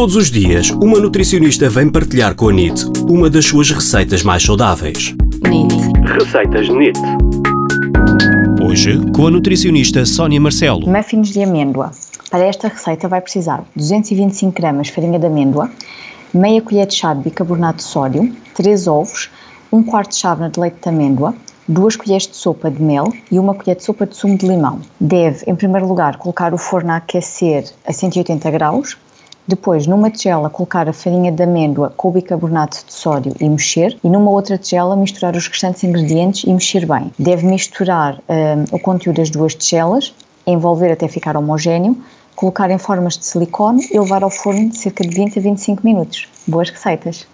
Todos os dias, uma nutricionista vem partilhar com a NIT uma das suas receitas mais saudáveis. NIT. Receitas NIT. Hoje, com a nutricionista Sónia Marcelo. Muffins de amêndoa. Para esta receita vai precisar 225 gramas de farinha de amêndoa, meia colher de chá de bicarbonato de sódio, 3 ovos, 1 quarto de chávena de leite de amêndoa, 2 colheres de sopa de mel e 1 colher de sopa de sumo de limão. Deve, em primeiro lugar, colocar o forno a aquecer a 180 graus, depois, numa tigela, colocar a farinha de amêndoa com o bicarbonato de sódio e mexer, e numa outra tigela, misturar os restantes ingredientes e mexer bem. Deve misturar um, o conteúdo das duas tigelas, envolver até ficar homogéneo, colocar em formas de silicone e levar ao forno cerca de 20 a 25 minutos. Boas receitas!